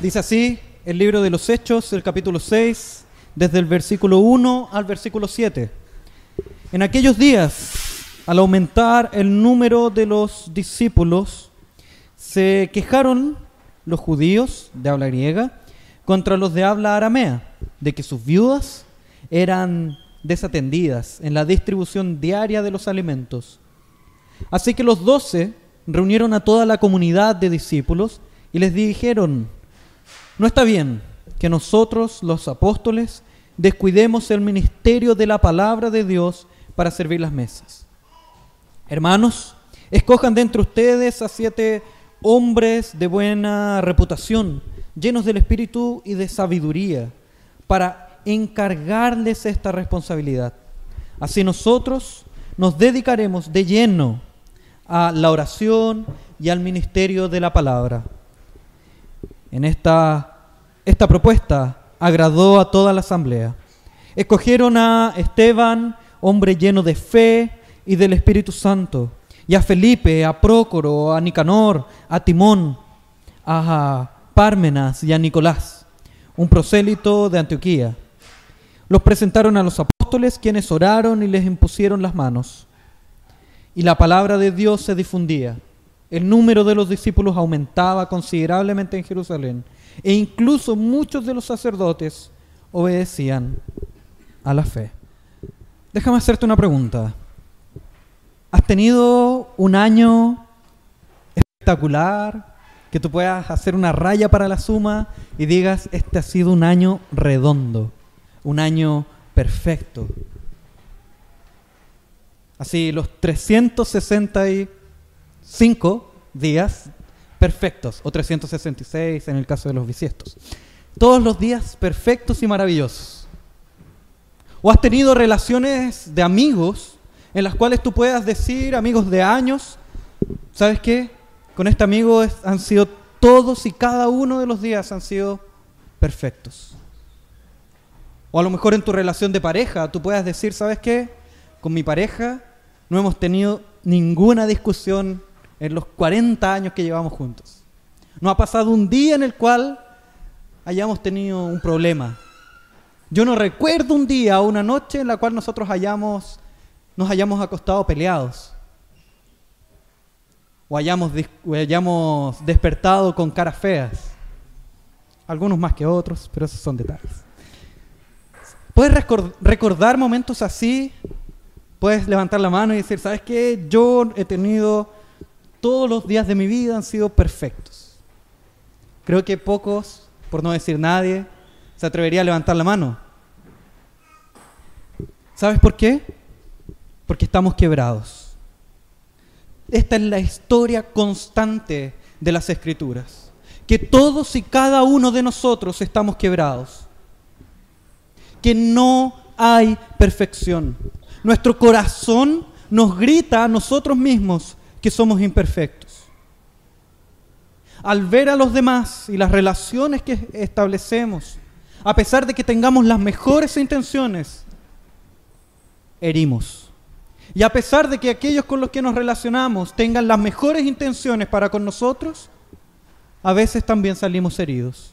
Dice así el libro de los Hechos, el capítulo 6, desde el versículo 1 al versículo 7. En aquellos días, al aumentar el número de los discípulos, se quejaron los judíos de habla griega contra los de habla aramea, de que sus viudas eran desatendidas en la distribución diaria de los alimentos. Así que los doce reunieron a toda la comunidad de discípulos y les dijeron, no está bien que nosotros, los apóstoles, descuidemos el ministerio de la palabra de Dios para servir las mesas. Hermanos, escojan de entre ustedes a siete hombres de buena reputación, llenos del espíritu y de sabiduría, para encargarles esta responsabilidad. Así nosotros nos dedicaremos de lleno a la oración y al ministerio de la palabra. En esta, esta propuesta agradó a toda la asamblea. Escogieron a Esteban, hombre lleno de fe y del Espíritu Santo, y a Felipe, a Prócoro, a Nicanor, a Timón, a Pármenas y a Nicolás, un prosélito de Antioquía. Los presentaron a los apóstoles, quienes oraron y les impusieron las manos. Y la palabra de Dios se difundía. El número de los discípulos aumentaba considerablemente en Jerusalén e incluso muchos de los sacerdotes obedecían a la fe. Déjame hacerte una pregunta. ¿Has tenido un año espectacular que tú puedas hacer una raya para la suma y digas, este ha sido un año redondo, un año perfecto? Así, los 365 días perfectos, o 366 en el caso de los bisiestos. Todos los días perfectos y maravillosos. O has tenido relaciones de amigos en las cuales tú puedas decir, amigos de años, ¿sabes qué? Con este amigo han sido todos y cada uno de los días han sido perfectos. O a lo mejor en tu relación de pareja tú puedas decir, ¿sabes qué? Con mi pareja no hemos tenido ninguna discusión en los 40 años que llevamos juntos. No ha pasado un día en el cual hayamos tenido un problema. Yo no recuerdo un día o una noche en la cual nosotros hayamos, nos hayamos acostado peleados. O hayamos, o hayamos despertado con caras feas. Algunos más que otros, pero esos son detalles. ¿Puedes recordar momentos así? Puedes levantar la mano y decir, ¿sabes qué? Yo he tenido todos los días de mi vida han sido perfectos. Creo que pocos, por no decir nadie, se atrevería a levantar la mano. ¿Sabes por qué? Porque estamos quebrados. Esta es la historia constante de las escrituras. Que todos y cada uno de nosotros estamos quebrados. Que no hay perfección. Nuestro corazón nos grita a nosotros mismos que somos imperfectos. Al ver a los demás y las relaciones que establecemos, a pesar de que tengamos las mejores intenciones, herimos. Y a pesar de que aquellos con los que nos relacionamos tengan las mejores intenciones para con nosotros, a veces también salimos heridos.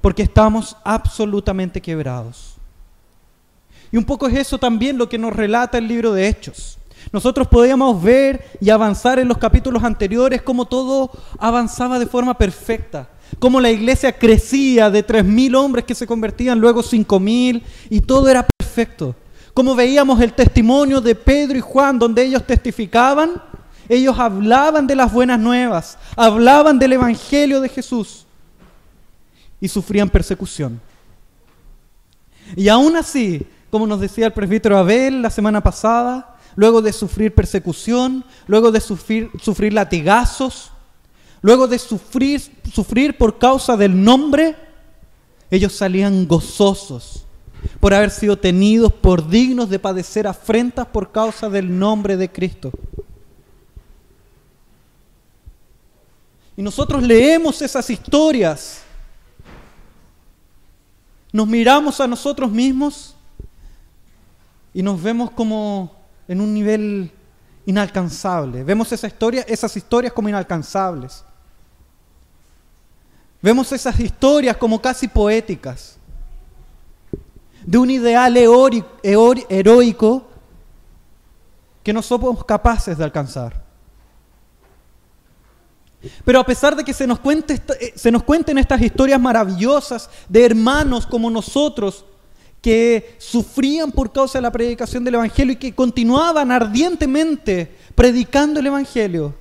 Porque estamos absolutamente quebrados. Y un poco es eso también lo que nos relata el libro de Hechos. Nosotros podíamos ver y avanzar en los capítulos anteriores cómo todo avanzaba de forma perfecta, cómo la iglesia crecía de 3.000 hombres que se convertían luego 5.000 y todo era perfecto. Como veíamos el testimonio de Pedro y Juan donde ellos testificaban, ellos hablaban de las buenas nuevas, hablaban del Evangelio de Jesús y sufrían persecución. Y aún así, como nos decía el presbítero Abel la semana pasada, luego de sufrir persecución, luego de sufrir, latigazos, luego de sufrir, sufrir por causa del nombre, ellos salían gozosos por haber sido tenidos por dignos de padecer afrentas por causa del nombre de Cristo. Y nosotros leemos esas historias, nos miramos a nosotros mismos y nos vemos como en un nivel inalcanzable. Vemos esas historias como inalcanzables. Vemos esas historias como casi poéticas, de un ideal heroico que no somos capaces de alcanzar. Pero a pesar de que se nos, eh, se nos cuenten estas historias maravillosas de hermanos como nosotros, que sufrían por causa de la predicación del Evangelio y que continuaban ardientemente predicando el Evangelio,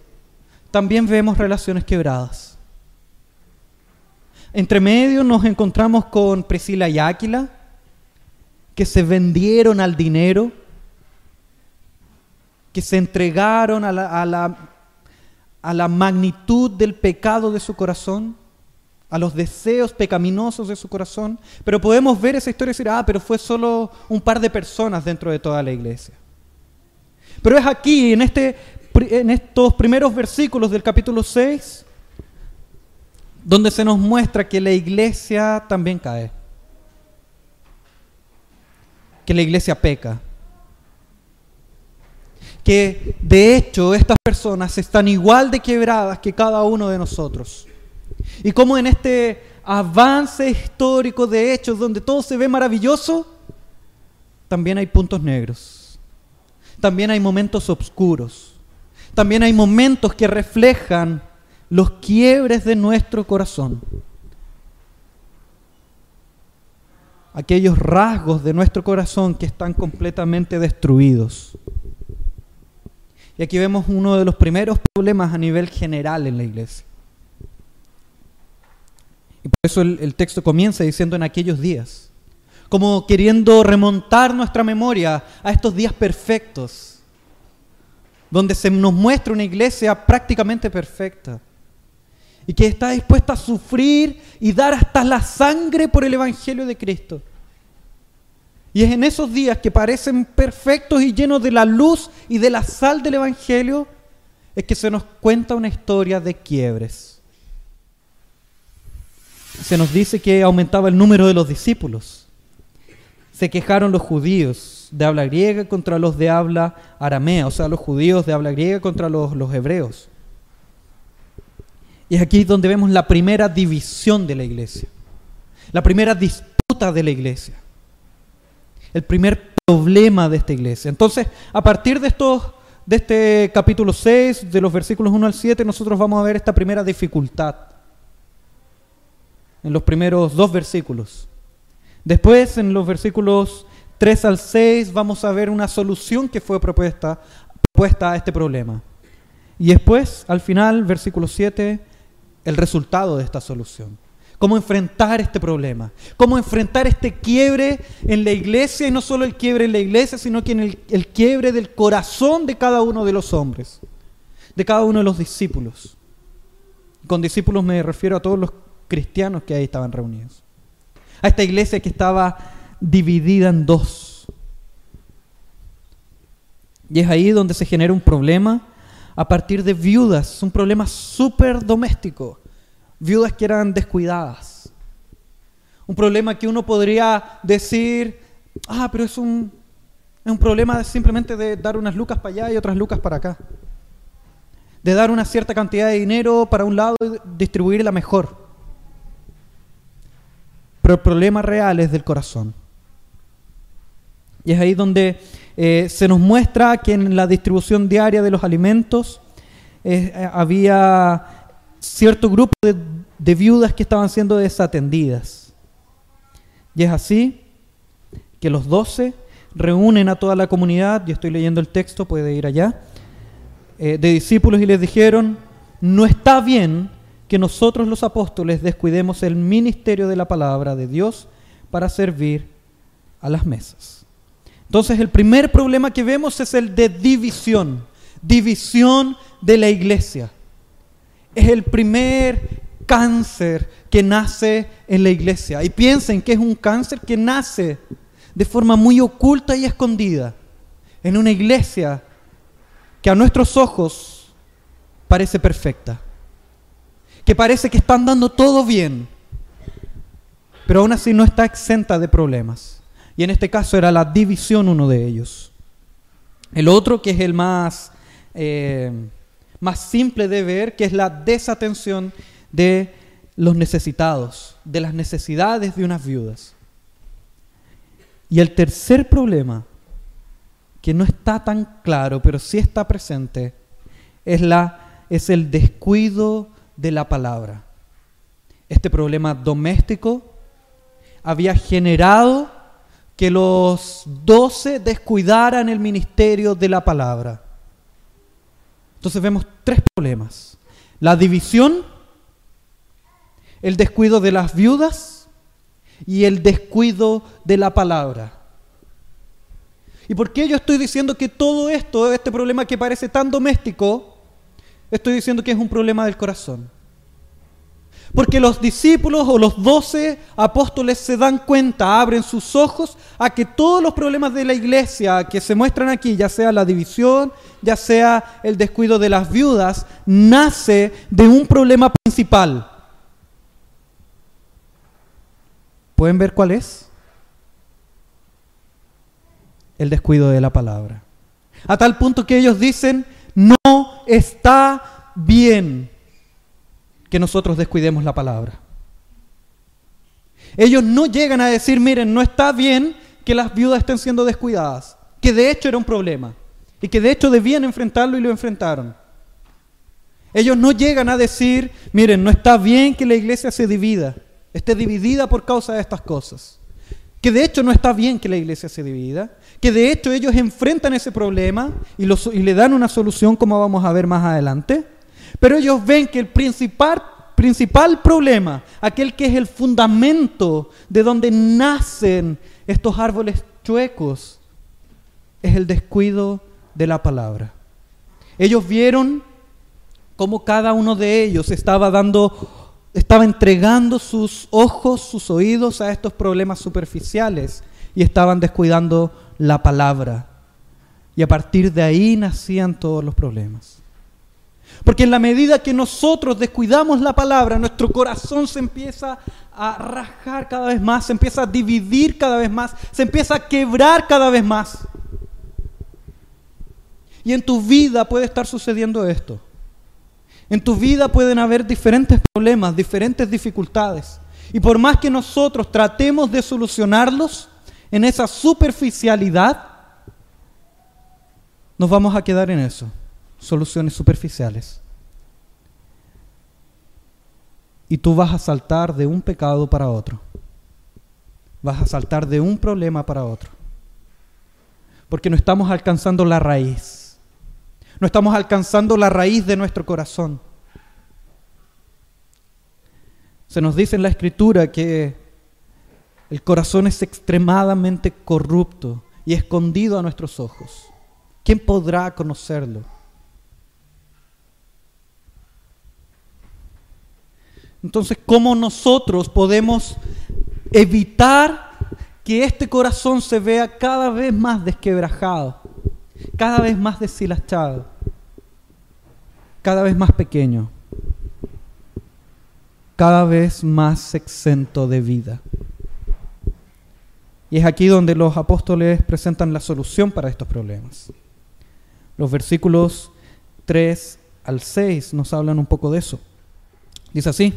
también vemos relaciones quebradas. Entre medio nos encontramos con Priscila y Áquila, que se vendieron al dinero, que se entregaron a la, a la, magnitud del pecado de su corazón a los deseos pecaminosos de su corazón, pero podemos ver esa historia y decir, ah, pero fue solo un par de personas dentro de toda la iglesia. Pero es aquí, en, este, en estos primeros versículos del capítulo 6, donde se nos muestra que la iglesia también cae, que la iglesia peca, que de hecho estas personas están igual de quebradas que cada uno de nosotros. Y como en este avance histórico de hechos donde todo se ve maravilloso, también hay puntos negros. También hay momentos oscuros. También hay momentos que reflejan los quiebres de nuestro corazón. Aquellos rasgos de nuestro corazón que están completamente destruidos. Y aquí vemos uno de los primeros problemas a nivel general en la iglesia. Y por eso el, texto comienza diciendo en aquellos días, como queriendo remontar nuestra memoria a estos días perfectos, donde se nos muestra una iglesia prácticamente perfecta y que está dispuesta a sufrir y dar hasta la sangre por el Evangelio de Cristo. Y es en esos días que parecen perfectos y llenos de la luz y de la sal del Evangelio, es que se nos cuenta una historia de quiebres se nos dice que aumentaba el número de los discípulos. Se quejaron los judíos de habla griega contra los de habla aramea, o sea, los judíos de habla griega contra los, los hebreos. Y es aquí donde vemos la primera división de la iglesia, la primera disputa de la iglesia, el primer problema de esta iglesia. Entonces, a partir de estos de este capítulo 6, de los versículos 1 al 7, nosotros vamos a ver esta primera dificultad en los primeros dos versículos. Después, en los versículos 3 al 6, vamos a ver una solución que fue propuesta, a este problema. Y después, al final, versículo 7, el resultado de esta solución. Cómo enfrentar este problema. Cómo enfrentar este quiebre en la iglesia, y no solo el quiebre en la iglesia, sino que en el, el quiebre del corazón de cada uno de los hombres, de cada uno de los discípulos. Con discípulos me refiero a todos los cristianos que ahí estaban reunidos. A esta iglesia que estaba dividida en dos. Y es ahí donde se genera un problema a partir de viudas, un problema súper doméstico. Viudas que eran descuidadas. Un problema que uno podría decir, ah, pero es un, es un problema simplemente de dar unas lucas para allá y otras lucas para acá. De dar una cierta cantidad de dinero para un lado y distribuirla mejor. Pero el problema real es del corazón. Y es ahí donde eh, se nos muestra que en la distribución diaria de los alimentos eh, había cierto grupo de, viudas que estaban siendo desatendidas. Y es así que los doce reúnen a toda la comunidad, yo estoy leyendo el texto, puede ir allá, eh, de discípulos y les dijeron, no está bien que nosotros los apóstoles descuidemos el ministerio de la palabra de Dios para servir a las mesas. Entonces el primer problema que vemos es el de división, división de la iglesia. Es el primer cáncer que nace en la iglesia. Y piensen que es un cáncer que nace de forma muy oculta y escondida en una iglesia que a nuestros ojos parece perfecta que parece que están dando todo bien, pero aún así no está exenta de problemas. Y en este caso era la división uno de ellos. El otro, que es el más, eh, más simple de ver, que es la desatención de los necesitados, de las necesidades de unas viudas. Y el tercer problema, que no está tan claro, pero sí está presente, es, la, es el descuido de la palabra. Este problema doméstico había generado que los doce descuidaran el ministerio de la palabra. Entonces vemos tres problemas. La división, el descuido de las viudas y el descuido de la palabra. ¿Y por qué yo estoy diciendo que todo esto, este problema que parece tan doméstico, estoy diciendo que es un problema del corazón? Porque los discípulos o los doce apóstoles se dan cuenta, abren sus ojos a que todos los problemas de la iglesia que se muestran aquí, ya sea la división, ya sea el descuido de las viudas, nace de un problema principal. ¿Pueden ver cuál es? El descuido de la palabra. A tal punto que ellos dicen, no está bien que nosotros descuidemos la palabra. Ellos no llegan a decir, miren, no está bien que las viudas estén siendo descuidadas, que de hecho era un problema y que de hecho debían enfrentarlo y lo enfrentaron. Ellos no llegan a decir, miren, no está bien que la iglesia se divida, esté dividida por causa de estas cosas. Que de hecho no está bien que la iglesia se divida, que de hecho ellos enfrentan ese problema y, y le dan una solución como vamos a ver más adelante. Pero ellos ven que el principal, principal problema, aquel que es el fundamento de donde nacen estos árboles chuecos, es el descuido de la palabra. Ellos vieron cómo cada uno de ellos estaba dando, estaba entregando sus ojos, sus oídos a estos problemas superficiales y estaban descuidando la palabra. Y a partir de ahí nacían todos los problemas. Porque en la medida que nosotros descuidamos la palabra, nuestro corazón se empieza a rajar cada vez más, se empieza a dividir cada vez más, se empieza a quebrar cada vez más. Y en tu vida puede estar sucediendo esto. En tu vida pueden haber diferentes problemas, diferentes dificultades. Y por más que nosotros tratemos de solucionarlos en esa superficialidad, nos vamos a quedar en eso soluciones superficiales. Y tú vas a saltar de un pecado para otro. Vas a saltar de un problema para otro. Porque no estamos alcanzando la raíz. No estamos alcanzando la raíz de nuestro corazón. Se nos dice en la escritura que el corazón es extremadamente corrupto y escondido a nuestros ojos. ¿Quién podrá conocerlo? Entonces, ¿cómo nosotros podemos evitar que este corazón se vea cada vez más desquebrajado, cada vez más deshilachado, cada vez más pequeño, cada vez más exento de vida? Y es aquí donde los apóstoles presentan la solución para estos problemas. Los versículos 3 al 6 nos hablan un poco de eso. Dice así,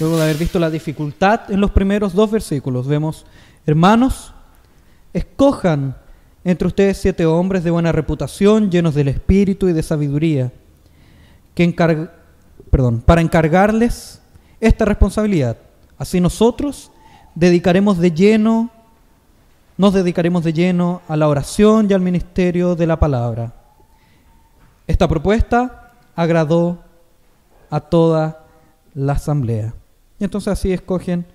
Luego de haber visto la dificultad en los primeros dos versículos, vemos, hermanos, escojan entre ustedes siete hombres de buena reputación, llenos del espíritu y de sabiduría, que perdón, para encargarles esta responsabilidad. Así nosotros dedicaremos de lleno, nos dedicaremos de lleno a la oración y al ministerio de la palabra. Esta propuesta agradó a toda la asamblea. Y entonces así escogen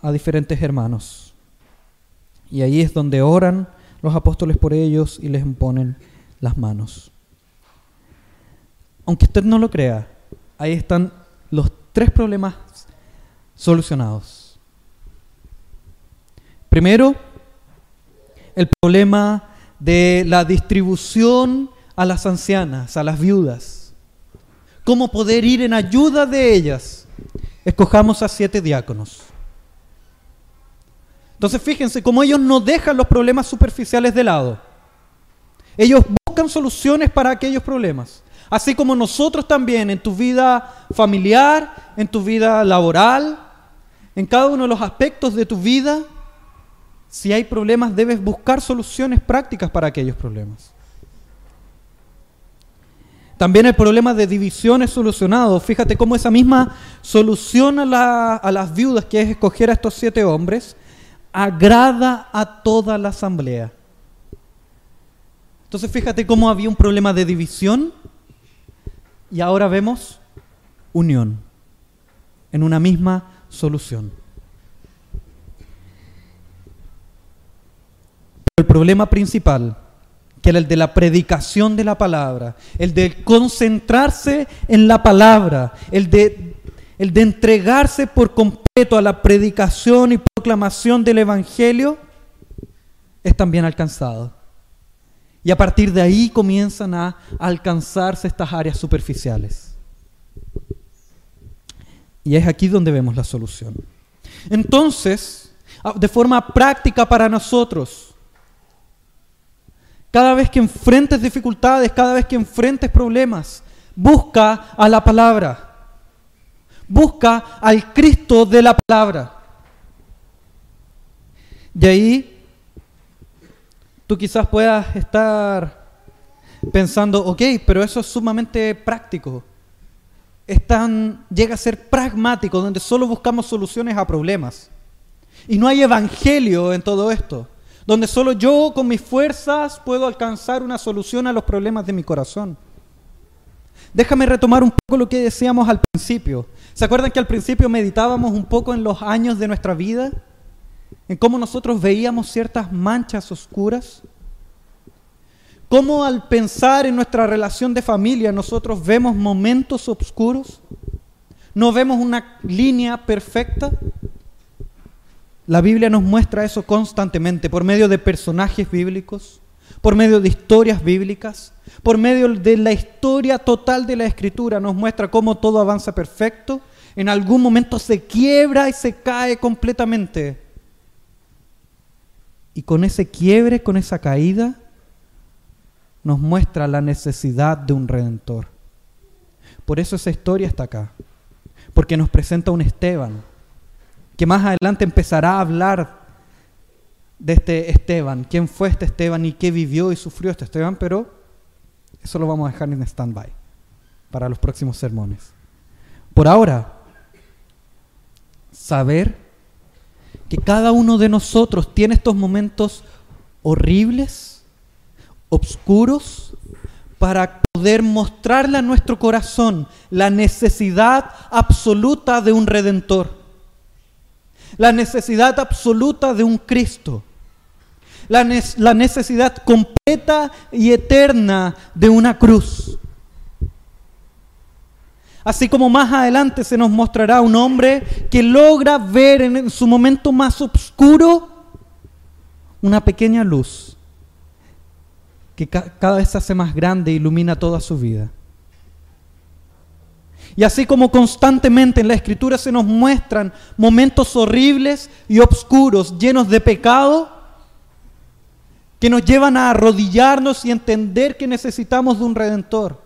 a diferentes hermanos. Y ahí es donde oran los apóstoles por ellos y les imponen las manos. Aunque usted no lo crea, ahí están los tres problemas solucionados. Primero, el problema de la distribución a las ancianas, a las viudas. Cómo poder ir en ayuda de ellas escojamos a siete diáconos. Entonces fíjense cómo ellos no dejan los problemas superficiales de lado. Ellos buscan soluciones para aquellos problemas. Así como nosotros también en tu vida familiar, en tu vida laboral, en cada uno de los aspectos de tu vida, si hay problemas debes buscar soluciones prácticas para aquellos problemas. También el problema de división es solucionado. Fíjate cómo esa misma solución a, a las viudas, que es escoger a estos siete hombres, agrada a toda la asamblea. Entonces fíjate cómo había un problema de división y ahora vemos unión en una misma solución. El problema principal, que era el de la predicación de la palabra, el de concentrarse en la palabra, el de, el de entregarse por completo a la predicación y proclamación del Evangelio, es también alcanzado. Y a partir de ahí comienzan a alcanzarse estas áreas superficiales. Y es aquí donde vemos la solución. Entonces, de forma práctica para nosotros, cada vez que enfrentes dificultades, cada vez que enfrentes problemas, busca a la palabra. Busca al Cristo de la palabra. De ahí tú quizás puedas estar pensando, ok, pero eso es sumamente práctico. llega a ser pragmático, donde solo buscamos soluciones a problemas. Y no hay evangelio en todo esto, donde solo yo con mis fuerzas puedo alcanzar una solución a los problemas de mi corazón. Déjame retomar un poco lo que decíamos al principio. ¿Se acuerdan que al principio meditábamos un poco en los años de nuestra vida? en cómo nosotros veíamos ciertas manchas oscuras, cómo al pensar en nuestra relación de familia nosotros vemos momentos oscuros, no vemos una línea perfecta. La Biblia nos muestra eso constantemente por medio de personajes bíblicos, por medio de historias bíblicas, por medio de la historia total de la Escritura, nos muestra cómo todo avanza perfecto, en algún momento se quiebra y se cae completamente. Y con ese quiebre, con esa caída, nos muestra la necesidad de un redentor. Por eso esa historia está acá. Porque nos presenta un Esteban, que más adelante empezará a hablar de este Esteban, quién fue este Esteban y qué vivió y sufrió este Esteban, pero eso lo vamos a dejar en stand-by para los próximos sermones. Por ahora, saber que cada uno de nosotros tiene estos momentos horribles, oscuros, para poder mostrarle a nuestro corazón la necesidad absoluta de un redentor, la necesidad absoluta de un Cristo, la, necesidad completa y eterna de una cruz. Así como más adelante se nos mostrará un hombre que logra ver en su momento más oscuro una pequeña luz que cada vez se hace más grande e ilumina toda su vida. Y así como constantemente en la escritura se nos muestran momentos horribles y oscuros, llenos de pecado, que nos llevan a arrodillarnos y entender que necesitamos de un redentor.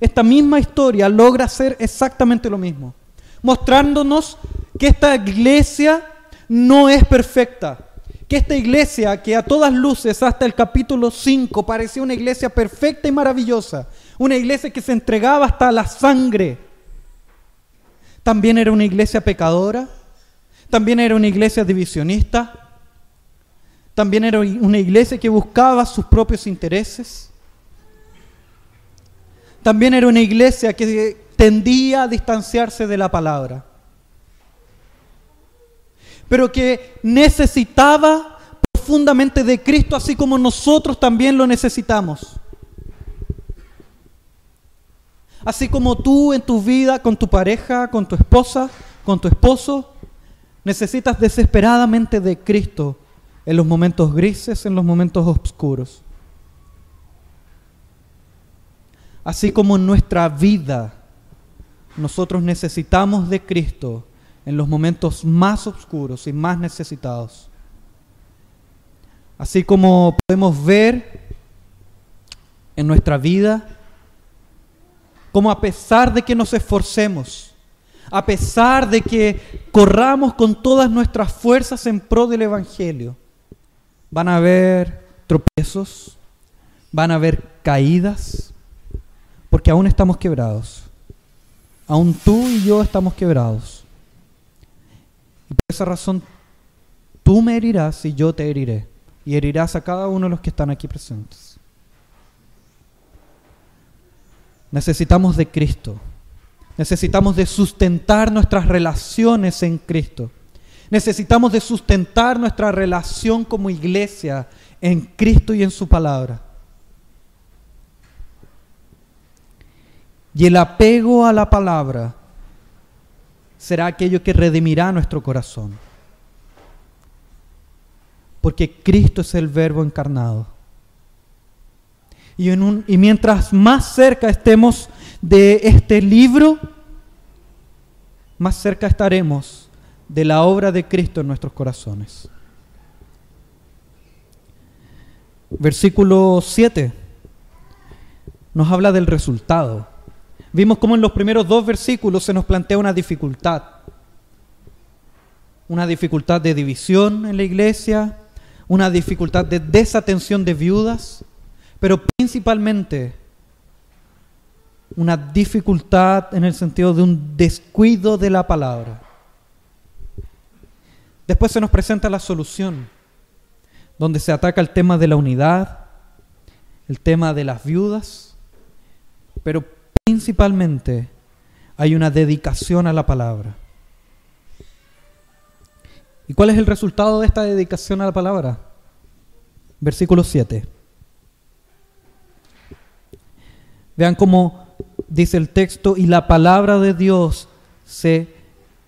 Esta misma historia logra hacer exactamente lo mismo, mostrándonos que esta iglesia no es perfecta, que esta iglesia que a todas luces hasta el capítulo 5 parecía una iglesia perfecta y maravillosa, una iglesia que se entregaba hasta la sangre, también era una iglesia pecadora, también era una iglesia divisionista, también era una iglesia que buscaba sus propios intereses. También era una iglesia que tendía a distanciarse de la palabra, pero que necesitaba profundamente de Cristo, así como nosotros también lo necesitamos. Así como tú en tu vida, con tu pareja, con tu esposa, con tu esposo, necesitas desesperadamente de Cristo en los momentos grises, en los momentos oscuros. Así como en nuestra vida nosotros necesitamos de Cristo en los momentos más oscuros y más necesitados. Así como podemos ver en nuestra vida como a pesar de que nos esforcemos, a pesar de que corramos con todas nuestras fuerzas en pro del Evangelio, van a haber tropiezos, van a haber caídas, porque aún estamos quebrados. Aún tú y yo estamos quebrados. Y por esa razón tú me herirás y yo te heriré. Y herirás a cada uno de los que están aquí presentes. Necesitamos de Cristo. Necesitamos de sustentar nuestras relaciones en Cristo. Necesitamos de sustentar nuestra relación como iglesia en Cristo y en su palabra. Y el apego a la palabra será aquello que redimirá nuestro corazón. Porque Cristo es el verbo encarnado. Y, mientras más cerca estemos de este libro, más cerca estaremos de la obra de Cristo en nuestros corazones. Versículo 7 nos habla del resultado. Vimos cómo en los primeros dos versículos se nos plantea una dificultad. Una dificultad de división en la iglesia, una dificultad de desatención de viudas, pero principalmente una dificultad en el sentido de un descuido de la palabra. Después se nos presenta la solución, donde se ataca el tema de la unidad, el tema de las viudas, pero principalmente hay una dedicación a la palabra. ¿Y cuál es el resultado de esta dedicación a la palabra? Versículo 7. Vean cómo dice el texto, y la palabra de Dios se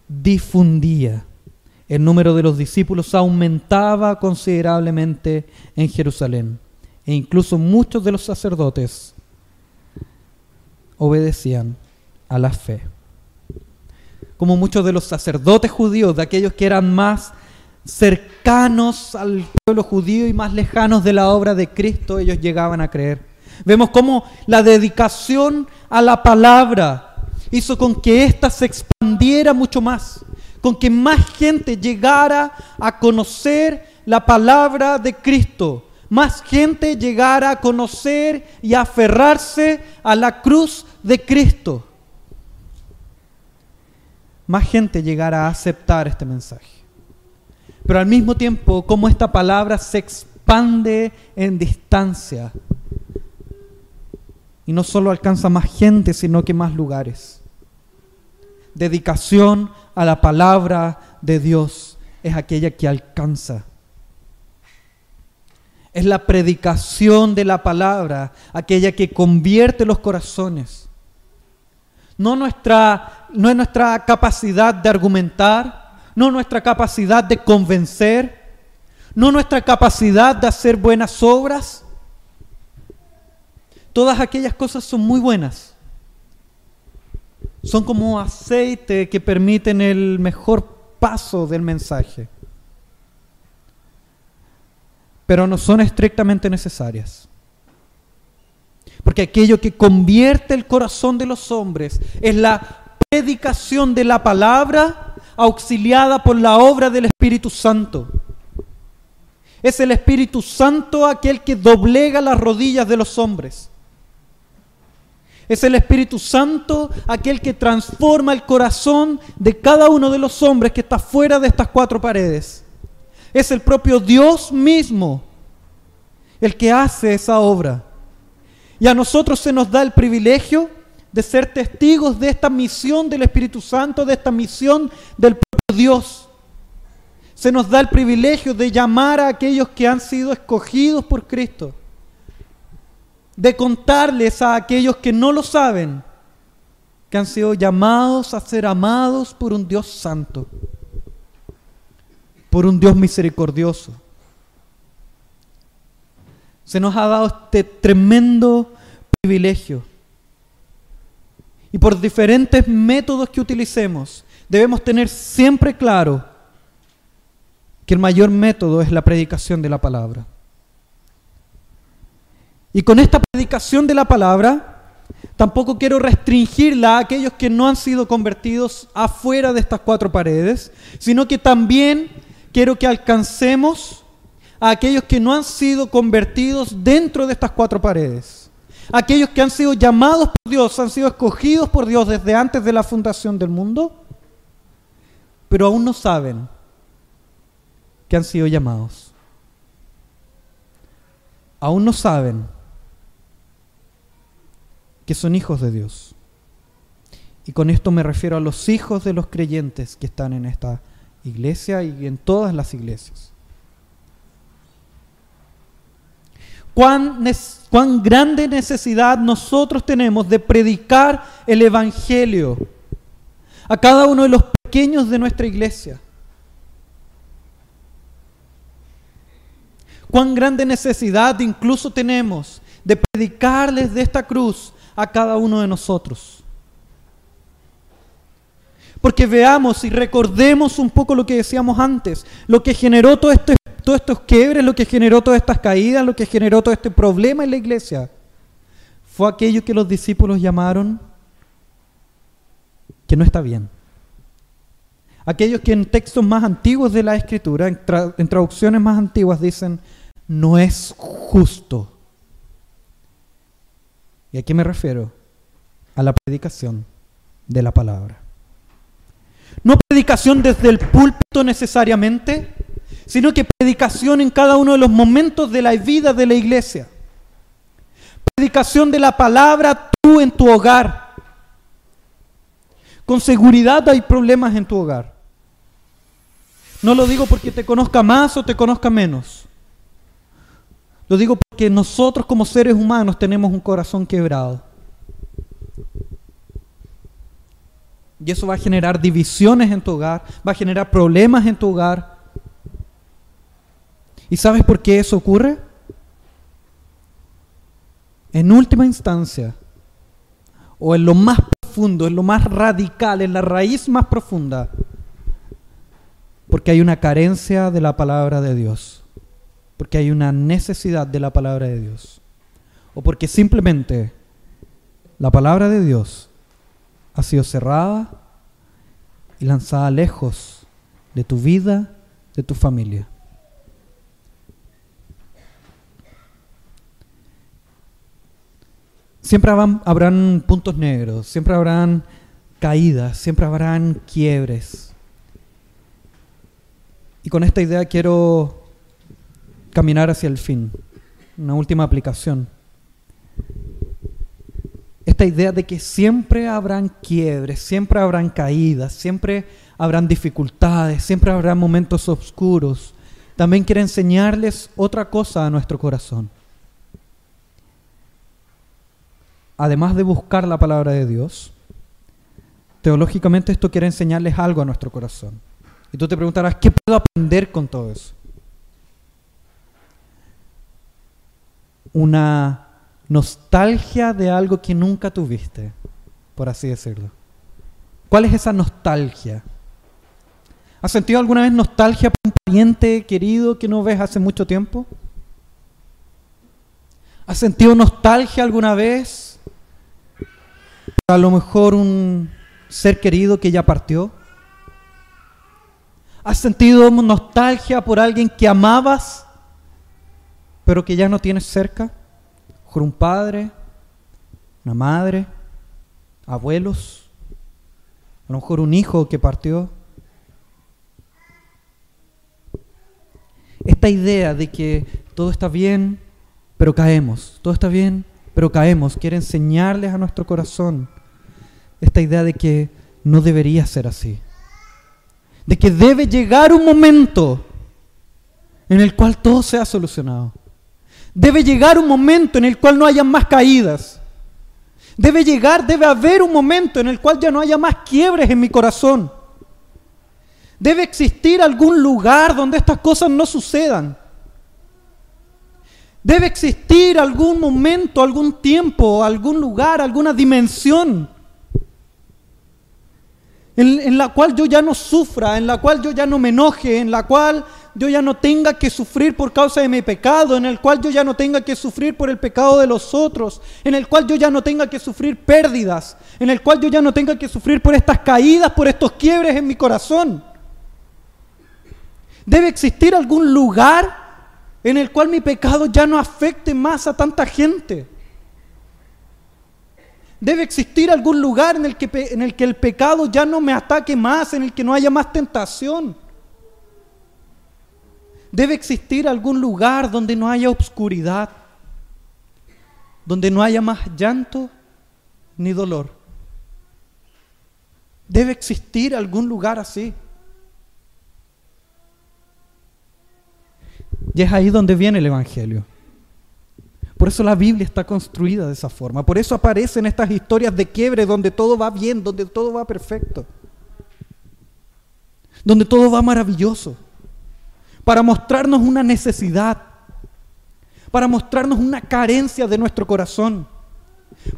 difundía. El número de los discípulos aumentaba considerablemente en Jerusalén, e incluso muchos de los sacerdotes obedecían a la fe. Como muchos de los sacerdotes judíos, de aquellos que eran más cercanos al pueblo judío y más lejanos de la obra de Cristo, ellos llegaban a creer. Vemos cómo la dedicación a la palabra hizo con que ésta se expandiera mucho más, con que más gente llegara a conocer la palabra de Cristo, más gente llegara a conocer y aferrarse a la cruz de Cristo. Más gente llegara a aceptar este mensaje. Pero al mismo tiempo, como esta palabra se expande en distancia. No solo alcanza más gente, sino que más lugares. Dedicación a la palabra de Dios es aquella que alcanza es la predicación de la palabra, aquella que convierte los corazones. No, nuestra, no es nuestra capacidad de argumentar, no nuestra capacidad de convencer, no nuestra capacidad de hacer buenas obras. Todas aquellas cosas son muy buenas. Son como aceite que permiten el mejor paso del mensaje pero no son estrictamente necesarias. Porque aquello que convierte el corazón de los hombres es la predicación de la palabra auxiliada por la obra del Espíritu Santo. Es el Espíritu Santo aquel que doblega las rodillas de los hombres. Es el Espíritu Santo aquel que transforma el corazón de cada uno de los hombres que está fuera de estas cuatro paredes. Es el propio Dios mismo el que hace esa obra. Y a nosotros se nos da el privilegio de ser testigos de esta misión del Espíritu Santo, de esta misión del propio Dios. Se nos da el privilegio de llamar a aquellos que han sido escogidos por Cristo, de contarles a aquellos que no lo saben, que han sido llamados a ser amados por un Dios santo por un Dios misericordioso. Se nos ha dado este tremendo privilegio. Y por diferentes métodos que utilicemos, debemos tener siempre claro que el mayor método es la predicación de la palabra. Y con esta predicación de la palabra, Tampoco quiero restringirla a aquellos que no han sido convertidos afuera de estas cuatro paredes, sino que también quiero que alcancemos a aquellos que no han sido convertidos dentro de estas cuatro paredes. Aquellos que han sido llamados por Dios, han sido escogidos por Dios desde antes de la fundación del mundo, pero aún no saben que han sido llamados. Aún no saben que son hijos de Dios. Y con esto me refiero a los hijos de los creyentes que están en esta iglesia y en todas las iglesias. Cuán, cuán, grande necesidad nosotros tenemos de predicar el Evangelio a cada uno de los pequeños de nuestra iglesia. Cuán grande necesidad incluso tenemos de predicarles de esta cruz a cada uno de nosotros. Porque veamos y recordemos un poco lo que decíamos antes, lo que generó todo este, todos estos quiebres, lo que generó todas estas caídas, lo que generó todo este problema en la iglesia, fue aquello que los discípulos llamaron que no está bien. Aquellos que en textos más antiguos de la escritura, en, en traducciones más antiguas, dicen, no es justo. ¿Y a qué me refiero? A la predicación de la palabra. No predicación desde el púlpito necesariamente, sino que predicación en cada uno de los momentos de la vida de la iglesia. Predicación de la palabra tú en tu hogar. Con seguridad hay problemas en tu hogar. No lo digo porque te conozca más o te conozca menos. Lo digo porque nosotros como seres humanos tenemos un corazón quebrado. Y eso va a generar divisiones en tu hogar, va a generar problemas en tu hogar. ¿Y sabes por qué eso ocurre? En última instancia, o en lo más profundo, en lo más radical, en la raíz más profunda, porque hay una carencia de la palabra de Dios porque hay una necesidad de la palabra de Dios. O porque simplemente la palabra de Dios ha sido cerrada y lanzada lejos de tu vida, de tu familia. Siempre habrán, puntos negros, siempre habrán caídas, siempre habrán quiebres. Y con esta idea quiero caminar hacia el fin. Una última aplicación. Esta idea de que siempre habrán quiebres, siempre habrán caídas, siempre habrán dificultades, siempre habrán momentos oscuros, también quiere enseñarles otra cosa a nuestro corazón. Además de buscar la palabra de Dios, teológicamente esto quiere enseñarles algo a nuestro corazón. Y tú te preguntarás, ¿qué puedo aprender con todo eso? Una nostalgia de algo que nunca tuviste, por así decirlo. ¿Cuál es esa nostalgia? ¿Has sentido alguna vez nostalgia por un pariente querido que no ves hace mucho tiempo? ¿Has sentido nostalgia alguna vez por a lo mejor un ser querido que ya partió? ¿Has sentido nostalgia por alguien que amabas pero que ya no tienes cerca, por un padre, una madre, abuelos, a lo mejor un hijo que partió. Esta idea de que todo está bien, pero caemos, todo está bien, pero caemos, quiere enseñarles a nuestro corazón esta idea de que no debería ser así, de que debe llegar un momento en el cual todo sea solucionado. Debe llegar un momento en el cual no haya más caídas. Debe llegar, debe haber un momento en el cual ya no haya más quiebres en mi corazón. Debe existir algún lugar donde estas cosas no sucedan. Debe existir algún momento, algún tiempo, algún lugar, alguna dimensión en, en, la cual yo ya no sufra, en la cual yo ya no me enoje, en la cual yo ya no tenga que sufrir por causa de mi pecado, en el cual yo ya no tenga que sufrir por el pecado de los otros, en el cual yo ya no tenga que sufrir pérdidas, en el cual yo ya no tenga que sufrir por estas caídas, por estos quiebres en mi corazón. Debe existir algún lugar en el cual mi pecado ya no afecte más a tanta gente. Debe existir algún lugar en el, que, en el que el pecado ya no me ataque más, en el que no haya más tentación. Debe existir algún lugar donde no haya obscuridad, donde no haya más llanto ni dolor. Debe existir algún lugar así. Y es ahí donde viene el Evangelio. Por eso la Biblia está construida de esa forma. Por eso aparecen estas historias de quiebre donde todo va bien, donde todo va perfecto. Donde todo va maravilloso para mostrarnos una necesidad, para mostrarnos una carencia de nuestro corazón,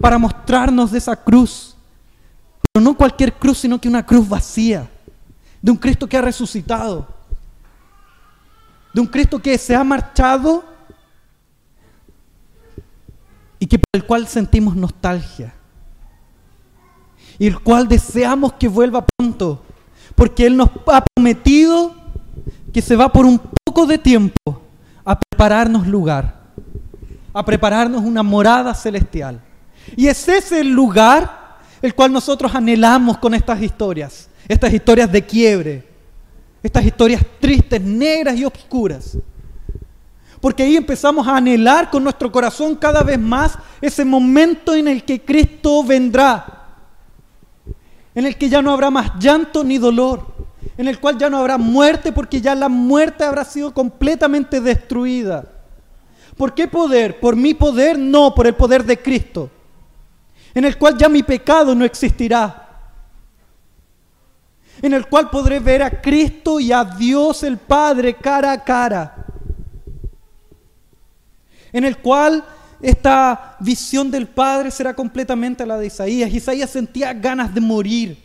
para mostrarnos de esa cruz, pero no cualquier cruz, sino que una cruz vacía, de un Cristo que ha resucitado, de un Cristo que se ha marchado y que por el cual sentimos nostalgia y el cual deseamos que vuelva pronto, porque Él nos ha prometido que se va por un poco de tiempo a prepararnos lugar, a prepararnos una morada celestial. Y es ese el lugar el cual nosotros anhelamos con estas historias, estas historias de quiebre, estas historias tristes, negras y oscuras. Porque ahí empezamos a anhelar con nuestro corazón cada vez más ese momento en el que Cristo vendrá, en el que ya no habrá más llanto ni dolor, en el cual ya no habrá muerte porque ya la muerte habrá sido completamente destruida. ¿Por qué poder? ¿Por mi poder? No, por el poder de Cristo, en el cual ya mi pecado no existirá, en el cual podré ver a Cristo y a Dios el Padre cara a cara, en el cual esta visión del Padre será completamente la de Isaías. Isaías sentía ganas de morir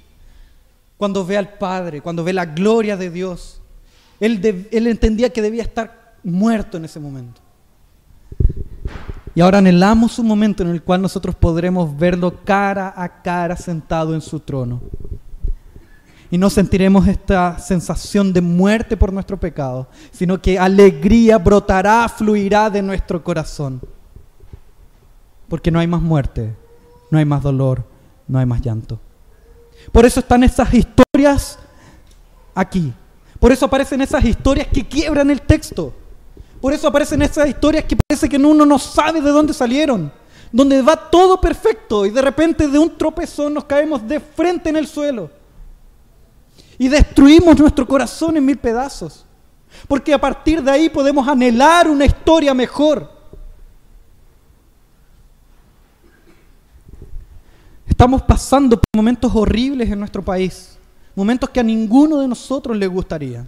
cuando ve al Padre, cuando ve la gloria de Dios. Él, entendía que debía estar muerto en ese momento. Y ahora anhelamos un momento en el cual nosotros podremos verlo cara a cara sentado en su trono. Y no sentiremos esta sensación de muerte por nuestro pecado, sino que alegría brotará, fluirá de nuestro corazón. Porque no hay más muerte, no hay más dolor, no hay más llanto. Por eso están esas historias aquí. Por eso aparecen esas historias que quiebran el texto. Por eso aparecen esas historias que parece que uno no sabe de dónde salieron. Donde va todo perfecto y de repente de un tropezón nos caemos de frente en el suelo. Y destruimos nuestro corazón en mil pedazos. Porque a partir de ahí podemos anhelar una historia mejor. Estamos pasando por momentos horribles en nuestro país, momentos que a ninguno de nosotros le gustaría.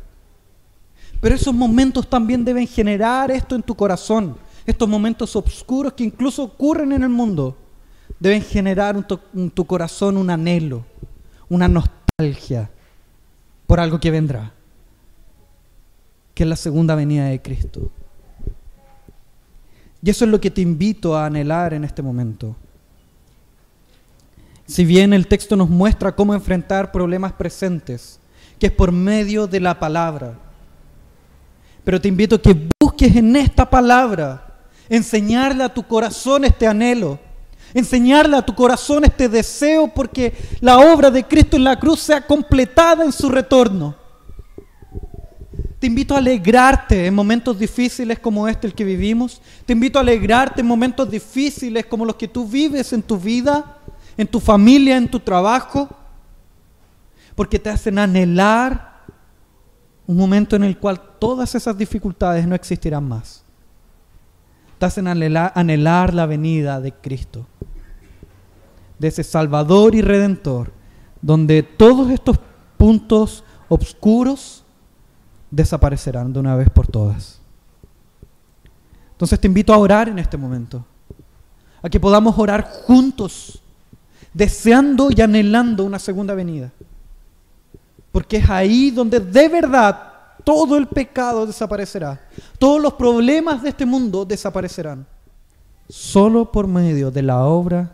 Pero esos momentos también deben generar esto en tu corazón, estos momentos oscuros que incluso ocurren en el mundo, deben generar en tu, corazón un anhelo, una nostalgia por algo que vendrá, que es la segunda venida de Cristo. Y eso es lo que te invito a anhelar en este momento. Si bien el texto nos muestra cómo enfrentar problemas presentes, que es por medio de la palabra. Pero te invito a que busques en esta palabra enseñarle a tu corazón este anhelo, enseñarle a tu corazón este deseo porque la obra de Cristo en la cruz sea completada en su retorno. Te invito a alegrarte en momentos difíciles como este el que vivimos. Te invito a alegrarte en momentos difíciles como los que tú vives en tu vida en tu familia, en tu trabajo, porque te hacen anhelar un momento en el cual todas esas dificultades no existirán más. Te hacen anhelar, la venida de Cristo, de ese Salvador y Redentor, donde todos estos puntos oscuros desaparecerán de una vez por todas. Entonces te invito a orar en este momento, a que podamos orar juntos deseando y anhelando una segunda venida. Porque es ahí donde de verdad todo el pecado desaparecerá, todos los problemas de este mundo desaparecerán, solo por medio de la obra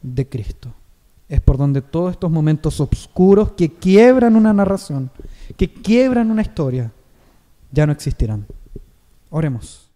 de Cristo. Es por donde todos estos momentos oscuros que quiebran una narración, que quiebran una historia, ya no existirán. Oremos.